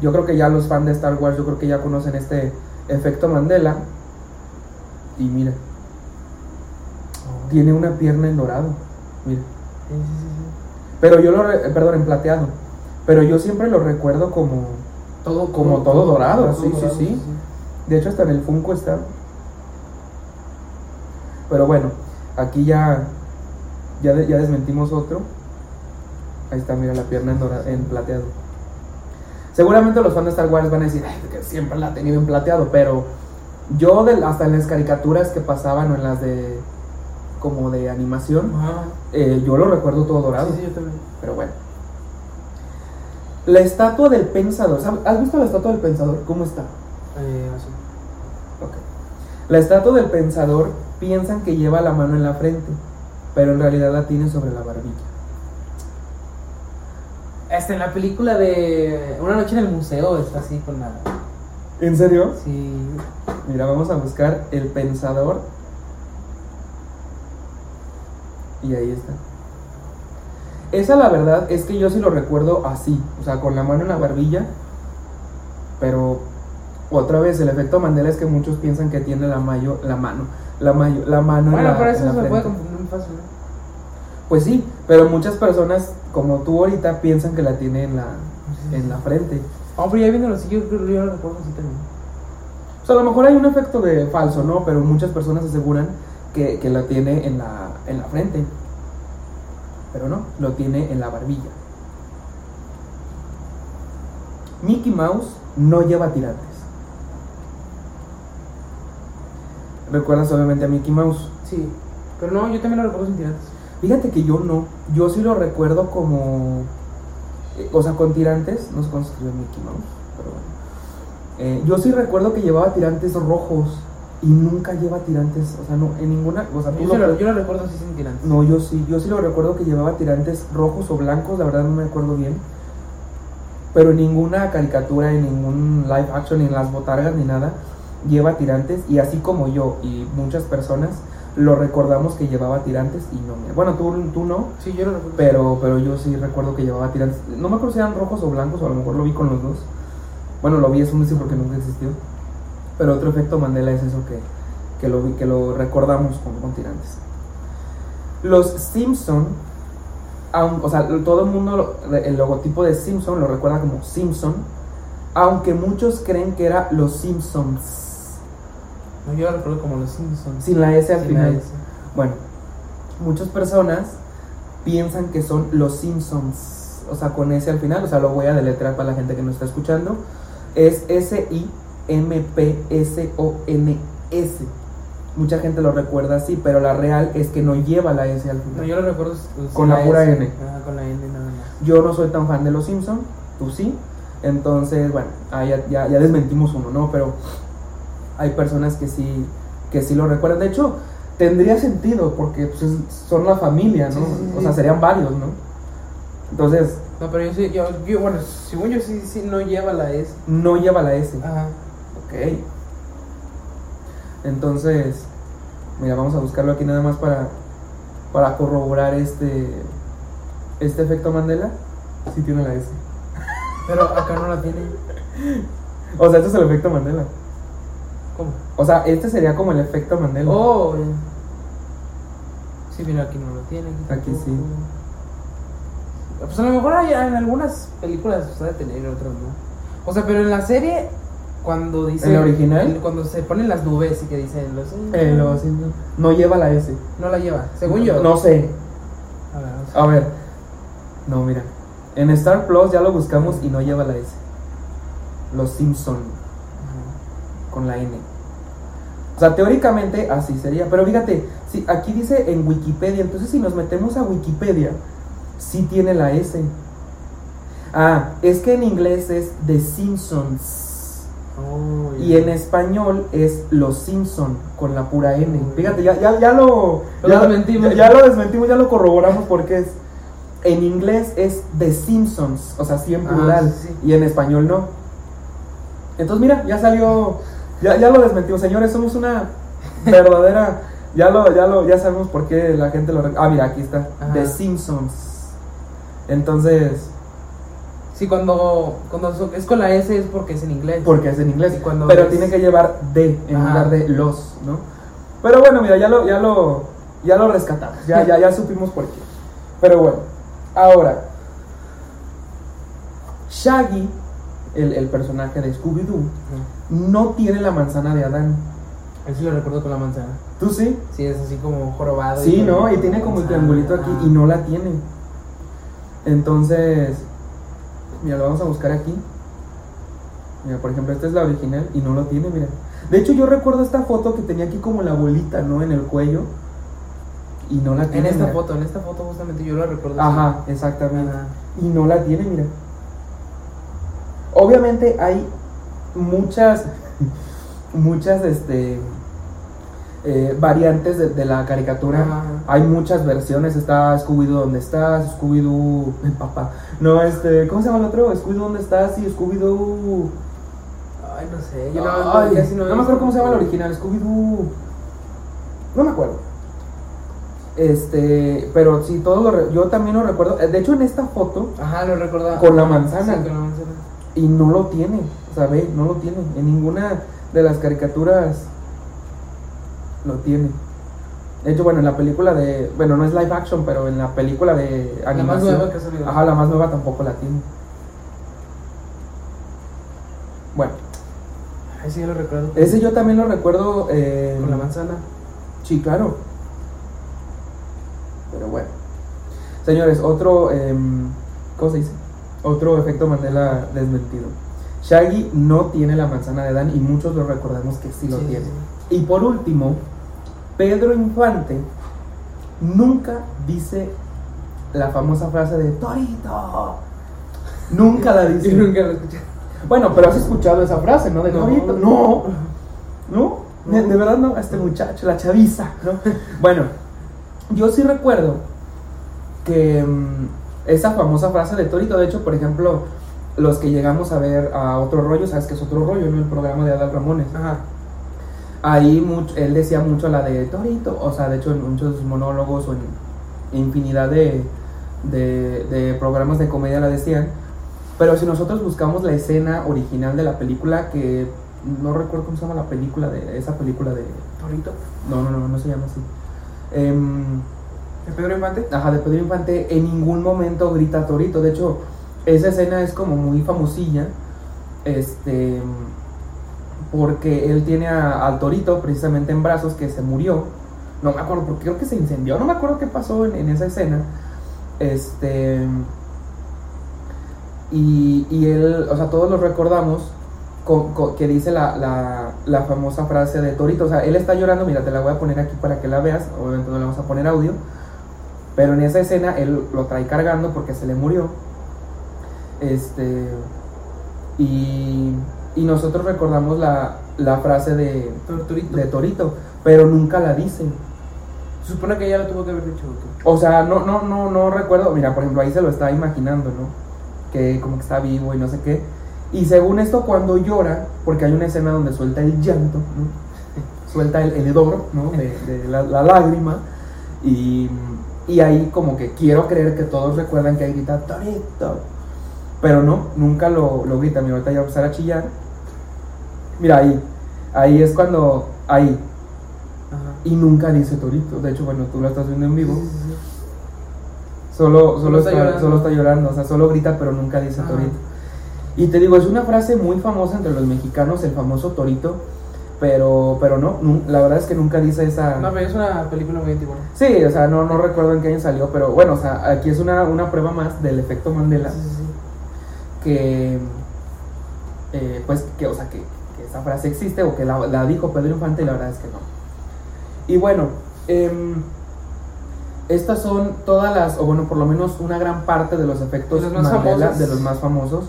yo creo que ya los fans de Star Wars, yo creo que ya conocen este efecto Mandela. Y mira, tiene una pierna en dorado. Mira. Sí, sí, sí, sí. Pero yo lo, re- perdón, en plateado. Pero yo siempre lo recuerdo como, Todo, Como todo dorado, sí, sí, sí. De hecho, hasta en el Funko está. Pero bueno, aquí ya, ya, de- ya desmentimos otro. Ahí está, mira la pierna en, dora- en plateado. Seguramente los fans de Star Wars van a decir "Ay, que siempre la ha tenido en plateado, pero yo hasta en las caricaturas que pasaban o en las de como de animación, eh, yo lo recuerdo todo dorado. Sí, sí, yo también. Pero bueno. La estatua del pensador. ¿Sab- ¿Has visto la estatua del pensador? ¿Cómo está? Eh, así. Ok. La estatua del pensador piensan que lleva la mano en la frente, pero en realidad la tiene sobre la barbilla. Hasta en la película de Una noche en el museo está así con la. ¿En serio? Sí. Mira, vamos a buscar el pensador. Y ahí está. Esa la verdad es que yo sí lo recuerdo así, o sea, con la mano en la barbilla. Pero otra vez el efecto Mandela es que muchos piensan que tiene la mayo, la mano, la mayo, la mano en Bueno, la, pero en eso la se puede frente. confundir muy fácil, ¿no? Pues sí, pero muchas personas como tú ahorita piensan que la tiene en la en la frente. Ah, pero ya yo lo recuerdo así también. O sea, a lo mejor hay un efecto de falso, ¿no? Pero muchas personas aseguran que, que la tiene en la, en la frente. Pero no, lo tiene en la barbilla. Mickey Mouse no lleva tirantes. ¿Recuerdas obviamente a Mickey Mouse? Sí. Pero no, yo también lo recuerdo sin tirantes. Fíjate que yo no. Yo sí lo recuerdo como. eh, O sea, con tirantes. No sé cómo se escribe Mickey Mouse, pero bueno. Eh, yo sí recuerdo que llevaba tirantes rojos y nunca lleva tirantes. O sea, no, en ninguna. O sea, tú Yo, lo- lo, yo lo recuerdo así sin tirantes. No, yo sí. Yo sí lo recuerdo que llevaba tirantes rojos o blancos. La verdad no me acuerdo bien. Pero en ninguna caricatura, en ningún live action, ni en las botargas, ni nada, lleva tirantes. Y así como yo y muchas personas lo recordamos que llevaba tirantes y no. mira. Bueno, tú, tú no. Sí, yo lo recuerdo. Pero, pero yo sí recuerdo que llevaba tirantes. No me acuerdo si eran rojos o blancos, o a lo mejor lo vi con los dos. Bueno, lo vi, es un porque nunca existió. Pero otro efecto Mandela es eso que, que, lo, que lo recordamos con, con tirantes. Los Simpson, aun- o sea, todo el mundo, el logotipo de Simpson lo recuerda como Simpson, aunque muchos creen que era los Simpsons, No, yo lo recuerdo como los Simpsons. sin la S al Sin final. S. Bueno, muchas personas piensan que son los Simpsons, o sea, con S al final, o sea, lo voy a deletrear para la gente que no está escuchando. Es S-I-M-P-S-O-N-S. Mucha gente lo recuerda así, pero la real es que no lleva la S al No, final. yo lo recuerdo sin Con la pura S. N. Ajá, con la N nada más. Yo no soy tan fan de los Simpsons, tú sí. Entonces, bueno, ahí ya, ya, ya desmentimos uno, ¿no? Pero hay personas que sí, que sí lo recuerdan. De hecho, tendría sentido porque pues, es- son la familia, ¿no? Sí, sí, sí. O sea, serían varios, ¿no? Entonces, No, pero yo sí, yo, yo, bueno, según yo sí, sí no lleva la S. no lleva la S. Ajá. Ok. Entonces, mira, vamos a buscarlo aquí nada más para, para corroborar este, este efecto Mandela. Sí tiene la S. Pero acá no la tiene. O sea, este es el efecto Mandela. ¿Cómo? O sea, este sería como el efecto Mandela. Oh. Sí, mira, aquí no lo tiene. Aquí sí. Pues a lo mejor hay, en algunas películas se de tener, en otras no. O sea, pero en la serie, Cuando dice. ¿En la original? Cuando se ponen las nubes y que dicen los. Eh, los- no lleva la S. No la lleva, según yo. No sé. A ver, vamos. A ver. No, mira. En Star Plus ya lo buscamos y no lleva la S. Los Simpson con la N. O sea, teóricamente así sería. Pero fíjate, si aquí dice en Wikipedia, entonces si nos metemos a Wikipedia, sí tiene la S. Ah, es que en inglés es The Simpsons. Oh, Y en español es Los Simpson con la pura N. Fíjate, ya, ya, ya lo, Lo ya, desmentimos. ya- lo desmentimos, ya lo corroboramos porque es. En inglés es The Simpsons, o sea, sí en Ah, plural. sí, sí. Y en español no. Entonces, mira, ya salió. Ya, ya lo desmentimos, señores. Somos una verdadera. Ya lo, ya lo, ya sabemos por qué la gente lo. Ah, mira, aquí está. Ajá. The Simpsons. Entonces, Sí, cuando, cuando es con la S es porque es en inglés. porque es en inglés. Y cuando pero es- tiene que llevar de en Ajá. lugar de los, ¿no? Pero bueno, mira, ya lo, ya lo, ya lo rescatamos. Ya, ya, ya supimos por qué. Pero bueno, ahora. Shaggy, el, el personaje de Scooby-Doo, no tiene la manzana de Adán. Eso lo recuerdo con la manzana. ¿Tú sí? Sí, es así como jorobado. Sí, con ¿no? Y tiene como el triangulito aquí y no la tiene. Entonces, mira, lo vamos a buscar aquí. Mira, por ejemplo, esta es la original y no lo tiene, mira. De hecho, yo recuerdo esta foto que tenía aquí como la bolita, ¿no? En el cuello. Y no la En tiene. esta mira. foto, en esta foto justamente yo lo recuerdo. Ajá, exactamente. Ajá. Y no la tiene, mira. Obviamente hay muchas, muchas, este, eh, variantes de, de la caricatura. Ajá. Hay muchas versiones. Está Scooby-Doo, ¿dónde estás? Scooby-Doo, papá. No, este, ¿cómo se llama el otro? Scooby-Doo, ¿dónde estás? Y Scooby-Doo. Ay, no sé. Yo no, Ay, casi no, no me acuerdo cómo se llama el original. Scooby-Doo. No me acuerdo. Este, pero sí, todo lo re- yo también lo recuerdo. Eh, De hecho, en esta foto Ajá, lo recordaba. Con la manzana. Sí, con la manzana. y no lo tiene, o sea, ve, no lo tiene. En ninguna de las caricaturas lo tiene. De hecho, bueno, en la película de. Bueno, no es live action, pero en la película de La más animación. nueva que ha salido. Ajá, la más nueva tampoco la tiene. Bueno, Ay, sí, yo lo recuerdo. ese yo también lo recuerdo. eh, Con la manzana. Sí, claro. Pero bueno. Señores, otro. em, ¿Cómo se dice? Otro efecto Mandela desmentido. Shaggy no tiene la manzana de Dan y muchos lo recordamos que sí lo Sí, tiene. sí, Y por último, Pedro Infante nunca dice la famosa frase de Torito. Nunca la dice. Yo nunca lo escuché. Bueno, pero has escuchado esa frase, ¿no? De No. Torito. No. ¿No? De, No. de verdad no, este muchacho, la chaviza, ¿no? bueno, yo sí recuerdo que mm, esa famosa frase de Torito, de hecho, por ejemplo, los que llegamos a ver a Otro Rollo, ¿sabes qué es Otro Rollo, no? El programa de Adal Ramones. Ajá. Ahí mucho, él decía mucho la de Torito, o sea, de hecho en muchos monólogos o en infinidad de, de, de programas de comedia la decían. Pero si nosotros buscamos la escena original de la película, que no recuerdo cómo se llama la película, de esa película de... Torito. No, no, no, no se llama así. Em, ¿De Pedro Infante? Ajá, de Pedro Infante en ningún momento grita Torito. De hecho, esa escena es como muy famosilla. Este. Porque él tiene a- al Torito precisamente en brazos que se murió. No me acuerdo, porque creo que se incendió. No me acuerdo qué pasó en, esa escena. Este. Y, y él, o sea, todos lo recordamos que dice la, la, la famosa frase de Torito. O sea, él está llorando. Mira, te la voy a poner aquí para que la veas. Obviamente no le vamos a poner audio. Pero en esa escena él lo trae cargando porque se le murió. Este. Y, y nosotros recordamos la, la frase de, Torturito. de Torito, pero nunca la dicen. Se supone que ya lo tuvo que haber dicho. ¿o O sea, no, no, no, no recuerdo. Mira, por ejemplo, ahí se lo está imaginando, ¿no? Que como que está vivo y no sé qué. Y según esto, cuando llora, porque hay una escena donde suelta el llanto, ¿no? Suelta el, el hedor, ¿no? De, de la, la lágrima. Y, y ahí como que quiero creer que todos recuerdan que ahí grita Torito. Pero no, nunca lo, lo grita. Mi ahorita ya va a empezar a chillar. Mira, ahí. Ahí es cuando. Ahí. Ajá. Y nunca dice Torito. De hecho, bueno, tú lo estás viendo en vivo. Sí, sí, sí. Solo, solo, está está, llorando. solo está llorando, o sea, solo grita pero nunca dice Ajá. Torito. Y te digo, es una frase muy famosa entre los mexicanos, el famoso torito, pero, pero no, la verdad es que nunca dice esa... No, pero es una película muy antigua. Sí, o sea, no, no recuerdo en qué año salió, pero bueno, o sea, aquí es una, una prueba más del efecto Mandela, Sí, sí, sí. que, eh, pues, que, o sea, que, esa frase existe o que la, la dijo Pedro Infante y la verdad es que no. Y bueno, em, estas son todas las, o bueno, por lo menos una gran parte de los efectos De los más Mandela, de los más famosos.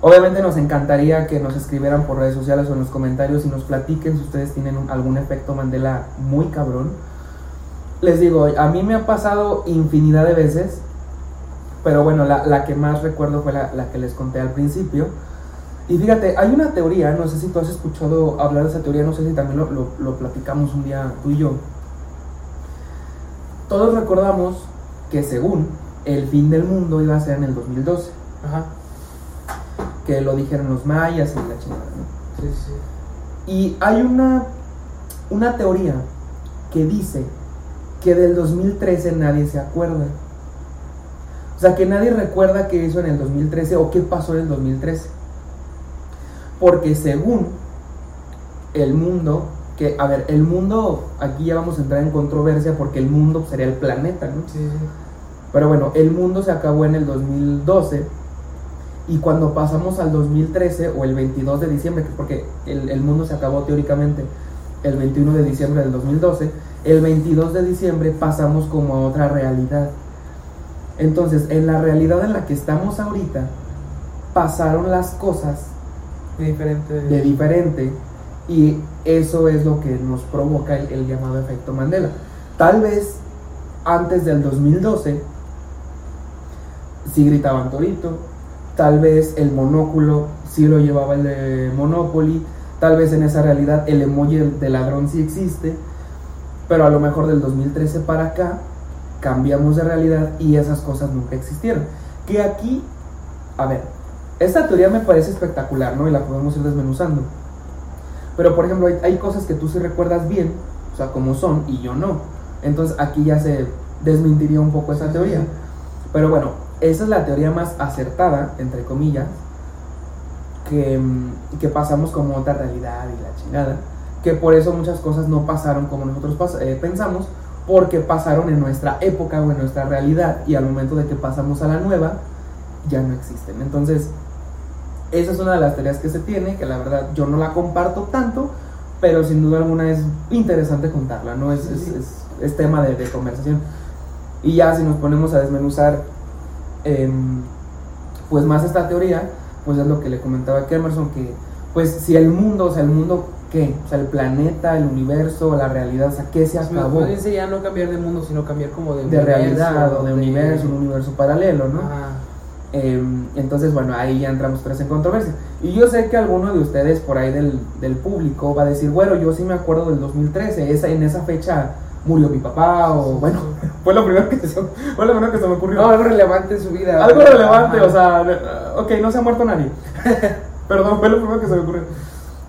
Obviamente nos encantaría que nos escribieran por redes sociales o en los comentarios y nos platiquen si ustedes tienen algún efecto Mandela muy cabrón. Les digo, a mí me ha pasado infinidad de veces, pero bueno, la, la que más recuerdo fue la, la que les conté al principio. Y fíjate, hay una teoría, no sé si tú has escuchado hablar de esa teoría, no sé si también lo, lo- lo platicamos un día tú y yo. Todos recordamos que según el fin del mundo iba a ser en el 2012, Ajá. que lo dijeron los mayas y la chingada, ¿no? Sí, sí. Y hay una, una teoría que dice que del 2013 nadie se acuerda. O sea, que nadie recuerda qué hizo en el 2013 o qué pasó en el 2013. Porque según el mundo, que, a ver, el mundo, aquí ya vamos a entrar en controversia porque el mundo sería el planeta, ¿no? Sí. Pero bueno, el mundo se acabó en el 2012 y cuando pasamos al 2013 o el 22 de diciembre, porque el, el mundo se acabó teóricamente el 21 de diciembre del 2012, el 22 de diciembre pasamos como a otra realidad. Entonces, en la realidad en la que estamos ahorita, pasaron las cosas De diferente. de y eso es lo que nos provoca el, el llamado efecto Mandela. Tal vez antes del 2012 sí gritaban Torito, tal vez el monóculo sí lo llevaba el de Monopoly, tal vez en esa realidad el emoji de ladrón sí existe, pero a lo mejor del 2013 para acá cambiamos de realidad y esas cosas nunca existieron. Que aquí, a ver, esta teoría me parece espectacular, ¿no? Y la podemos ir desmenuzando. Pero, por ejemplo, hay, hay cosas que tú sí recuerdas bien, o sea, como son, y yo no. Entonces aquí ya se desmentiría un poco esa teoría. Pero bueno, esa es la teoría más acertada, entre comillas, que, mm, que pasamos como otra realidad y la chingada. Que por eso muchas cosas no pasaron como nosotros pas- eh, pensamos, porque pasaron en nuestra época o en nuestra realidad, y al momento de que pasamos a la nueva, ya no existen. Entonces, esa es una de las teorías que se tiene, que la verdad yo no la comparto tanto, pero sin duda alguna es interesante contarla, ¿no? Es, es- sí. es- es tema de, de conversación. Y ya si nos ponemos a desmenuzar, em, pues más esta teoría, pues es lo que le comentaba a Emerson, que pues si el mundo, o sea, el mundo, ¿qué? O sea, el planeta, el universo, la realidad, o sea, ¿qué se acabó? bien sería no cambiar de mundo, sino cambiar como de De realidad o de universo, un universo paralelo, ¿no? Ajá. Eh, entonces, bueno, ahí ya entramos tres en controversia. Y yo sé que alguno de ustedes por ahí del, del público va a decir, bueno, yo sí me acuerdo del 2013, esa, en esa fecha murió mi papá, o bueno, fue lo primero que se, fue lo primero que se me ocurrió. No, algo relevante en su vida. Algo relevante, Ajá. o sea, ok, no se ha muerto nadie. Perdón, fue lo primero que se me ocurrió.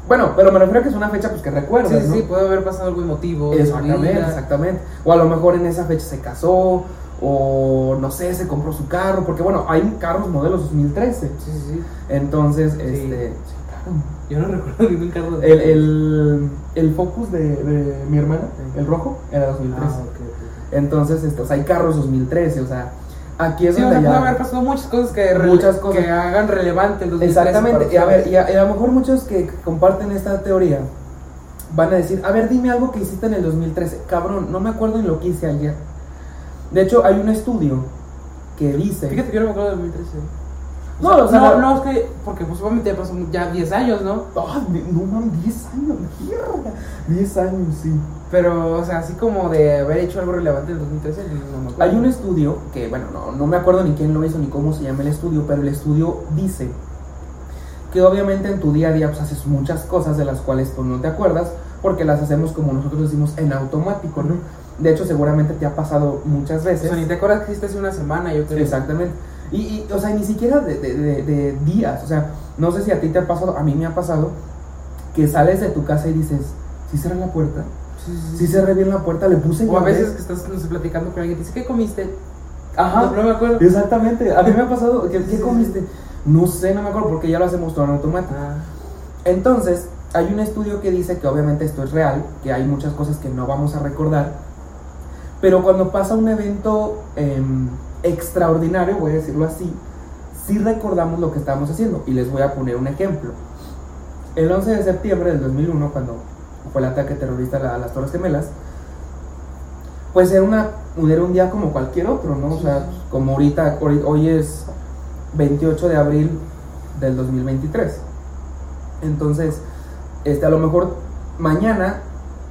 Bueno, pero me refiero a que es una fecha pues que recuerdas, Sí, sí, ¿no? sí, puede haber pasado algo emotivo. Exactamente, exactamente. O a lo mejor en esa fecha se casó, o no sé, se compró su carro, porque bueno, hay carros modelos 2013. Sí, sí, sí. Entonces, este. sí, claro. Yo no recuerdo ningún carro de El, el, el Focus de, de mi hermana, el rojo, era 2013. Ah, ok, ok. Entonces, este, o sea, hay carros 2013, o sea, aquí es Sí, o donde sea, puede ya. haber pasado muchas cosas que, Muchas cosas. que hagan relevante el 2013 Exactamente, y a ver, y a, y a lo mejor muchos que comparten esta teoría van a decir, a ver, dime algo que hiciste en el 2013. Cabrón, no me acuerdo ni lo que hice ayer. De hecho, hay un estudio que dice... Fíjate que yo no me acuerdo del 2013. No, o sea, no, no, es que, porque pues obviamente pasó ya 10 años, ¿no? Ah, no mames, 10 años, mierda. 10 años, sí. Pero, o sea, así como de haber hecho algo relevante en el 2013, no me acuerdo. Hay un estudio que, bueno, no, no me acuerdo ni quién lo hizo ni cómo se llama el estudio, pero el estudio dice que obviamente en tu día a día pues, haces muchas cosas de las cuales tú no te acuerdas porque las hacemos como nosotros decimos en automático, ¿no? De hecho, seguramente te ha pasado muchas O veces. sea, ni te acuerdas que hiciste hace una semana, yo creo. Exactamente. Y, y, o sea, ni siquiera de, de- de- de días. O sea, no sé si a ti te ha pasado, a mí me ha pasado que sales de tu casa y dices, ¿sí cerré la puerta? Sí, sí, ¿Sí sí. cerré bien la puerta? ¿Le puse O a llave?" veces que estás no sé, platicando con alguien y te dice, ¿qué comiste? Ajá. No, no me acuerdo. Exactamente, a mí me ha pasado, ¿qué, comiste? No sé, no me acuerdo porque ya lo hacemos todo en automático. Ah, Entonces, hay un estudio que dice que obviamente esto es real, que hay muchas cosas que no vamos a recordar, pero cuando pasa un evento em, extraordinario, voy a decirlo así, sí recordamos lo que estábamos haciendo. Y les voy a poner un ejemplo. El 11 de septiembre del 2001, cuando fue el ataque terrorista a la- a las Torres Gemelas, pues era, una, era un día como cualquier otro, ¿no? O sea, como ahorita, hoy hoy es 28 de abril del 2023. Entonces, este, a lo mejor mañana,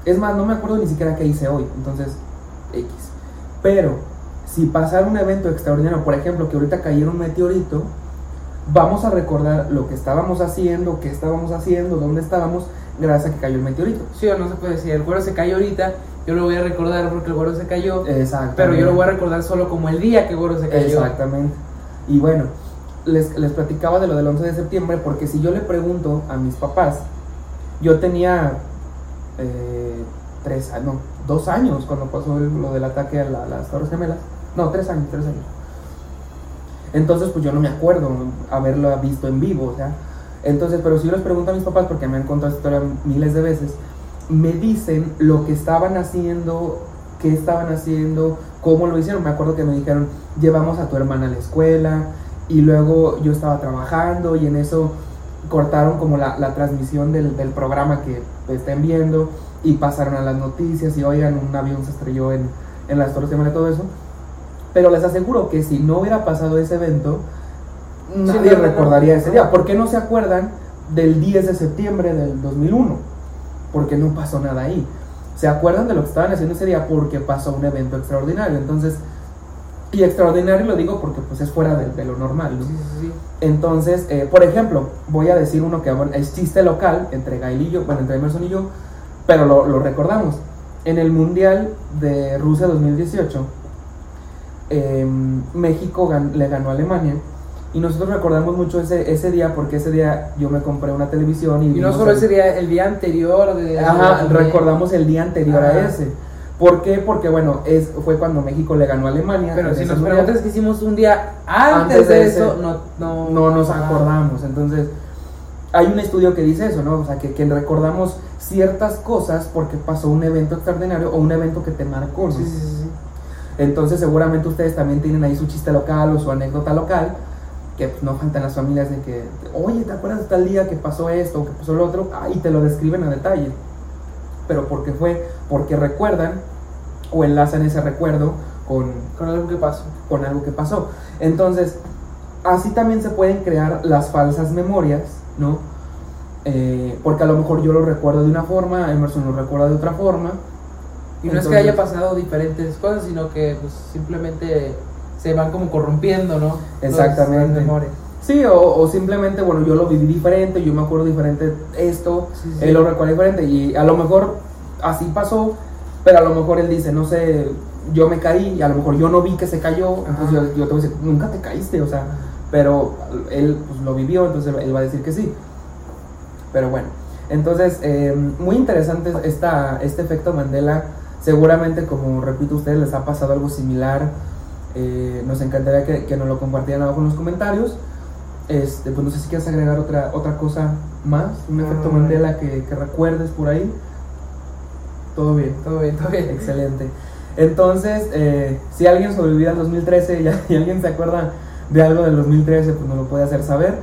es más, no me acuerdo ni siquiera qué hice hoy, entonces, X. Pero, si pasara un evento extraordinario, por ejemplo, que ahorita cayera un meteorito, vamos a recordar lo que estábamos haciendo, qué estábamos haciendo, dónde estábamos, gracias a que cayó el meteorito. sí o no se puede decir, el güero se cayó ahorita, yo lo voy a recordar porque el güero se cayó, Exacto. pero yo lo voy a recordar solo como el día que el güero se cayó. Exactamente. Y bueno, les, les platicaba de lo del 11 de septiembre porque si yo le pregunto a mis papás, yo tenía eh, tres años, no, dos años cuando pasó el- lo del ataque a, la- las Torres Gemelas. No, tres años, tres años. Entonces, pues yo no me acuerdo haberlo visto en vivo, o sea. Entonces, pero si yo les pregunto a mis papás, porque me han contado esta historia miles de veces, me dicen lo que estaban haciendo, qué estaban haciendo, cómo lo hicieron. Me acuerdo que me dijeron, llevamos a tu hermana a la escuela, y luego yo estaba trabajando, y en eso cortaron como la, la transmisión del, del programa que estén viendo, y pasaron a las noticias, y oigan, un avión se estrelló en, en las Torres Gemelas y todo eso. Pero les aseguro que si no hubiera pasado ese evento, nadie no, recordaría no. ese día. ¿Por qué no se acuerdan del 10 de septiembre del 2001? Porque no pasó nada ahí. Se acuerdan de lo que estaban haciendo ese día porque pasó un evento extraordinario. Entonces, y extraordinario lo digo porque pues es fuera de, de lo normal. Entonces, eh, por ejemplo, voy a decir uno que bueno, es chiste local entre Gail y yo, bueno, entre Emerson y yo, pero lo, lo recordamos. En el Mundial de Rusia 2018, eh, México gan- le ganó a Alemania y nosotros recordamos mucho ese, ese día porque ese día yo me compré una televisión y, Y no solo el- ese día, el día anterior de... Ajá, recordamos el día anterior a Ajá. ese. ¿Por qué? Porque bueno, es, fue cuando México le ganó a Alemania. Pero si nos preguntas que hicimos un día antes, Antes de de, ese, eso, no, no, no nos acordamos. Entonces, hay un estudio que dice eso, ¿no? O sea, que, que recordamos ciertas cosas porque pasó un evento extraordinario o un evento que te marcó, ¿no? Sí, sí, sí. Entonces, seguramente ustedes también tienen ahí su chiste local o su anécdota local, que pues, no faltan las familias de que, oye, ¿te acuerdas de tal día que pasó esto o que pasó lo otro? Ah, y te lo describen a detalle. Pero ¿por qué fue? Porque recuerdan o enlazan ese recuerdo con, Con algo que pasó. con algo que pasó. Entonces, así también se pueden crear las falsas memorias, ¿no? Eh, porque a lo mejor yo lo recuerdo de una forma, Emerson lo recuerda de otra forma. Y no es que haya pasado diferentes cosas, sino que pues, simplemente se van como corrompiendo, ¿no? Exactamente. Sí, o, o simplemente, bueno, yo lo viví diferente, yo me acuerdo diferente esto, Sí, sí. él lo recuerda diferente y a lo mejor así pasó, pero a lo mejor él dice, no sé, yo me caí y a lo mejor yo no vi que se cayó, entonces yo, yo te voy a decir, nunca te caíste, o sea, pero él pues, lo vivió, entonces él va a decir que sí. Pero bueno, entonces, eh, muy interesante esta, este efecto Mandela. Seguramente, como repito, a ustedes les ha pasado algo similar. Eh, nos encantaría que, que nos lo compartieran abajo en los comentarios. Este, pues no sé si quieres agregar otra, otra cosa más, un No, efecto no, no. Mandela que, que recuerdes por ahí. Todo bien. Todo bien, todo bien. Excelente. Entonces, eh, si alguien sobrevivió al 2013 y, y alguien se acuerda de algo del 2013, pues nos lo puede hacer saber.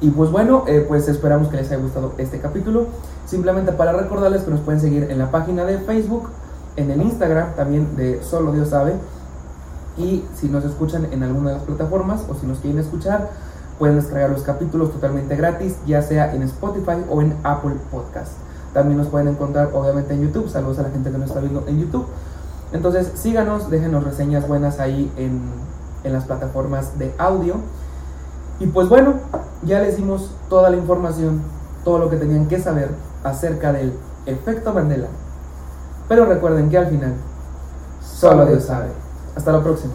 Y pues bueno, eh, pues esperamos que les haya gustado este capítulo. Simplemente para recordarles que nos pueden seguir en la página de Facebook, en el Instagram también de Solo Dios sabe. Y si nos escuchan en alguna de las plataformas o si nos quieren escuchar, pueden descargar los capítulos totalmente gratis, ya sea en Spotify o en Apple Podcast. También nos pueden encontrar obviamente en YouTube. Saludos a la gente que nos está viendo en YouTube. Entonces síganos, déjenos reseñas buenas ahí en, en las plataformas de audio. Y pues bueno, ya les dimos toda la información, todo lo que tenían que saber acerca del efecto Mandela. Pero recuerden que al final, solo Dios sabe. Hasta la próxima.